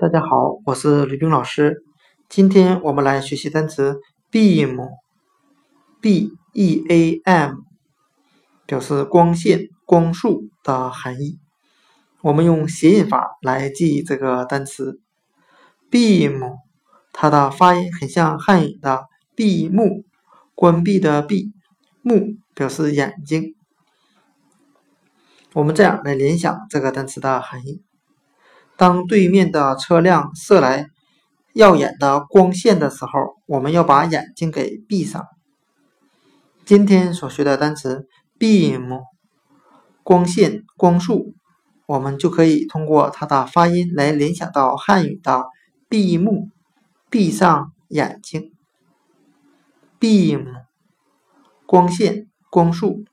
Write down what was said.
大家好，我是吕冰老师。今天我们来学习单词 beam，b e a m，表示光线、光束的含义。我们用谐音法来记忆这个单词 beam，它的发音很像汉语的闭目，关闭的闭，目表示眼睛。我们这样来联想这个单词的含义。当对面的车辆射来耀眼的光线的时候，我们要把眼睛给闭上。今天所学的单词 beam，光线、光束，我们就可以通过它的发音来联想到汉语的闭目、闭上眼睛。beam，光线、光束。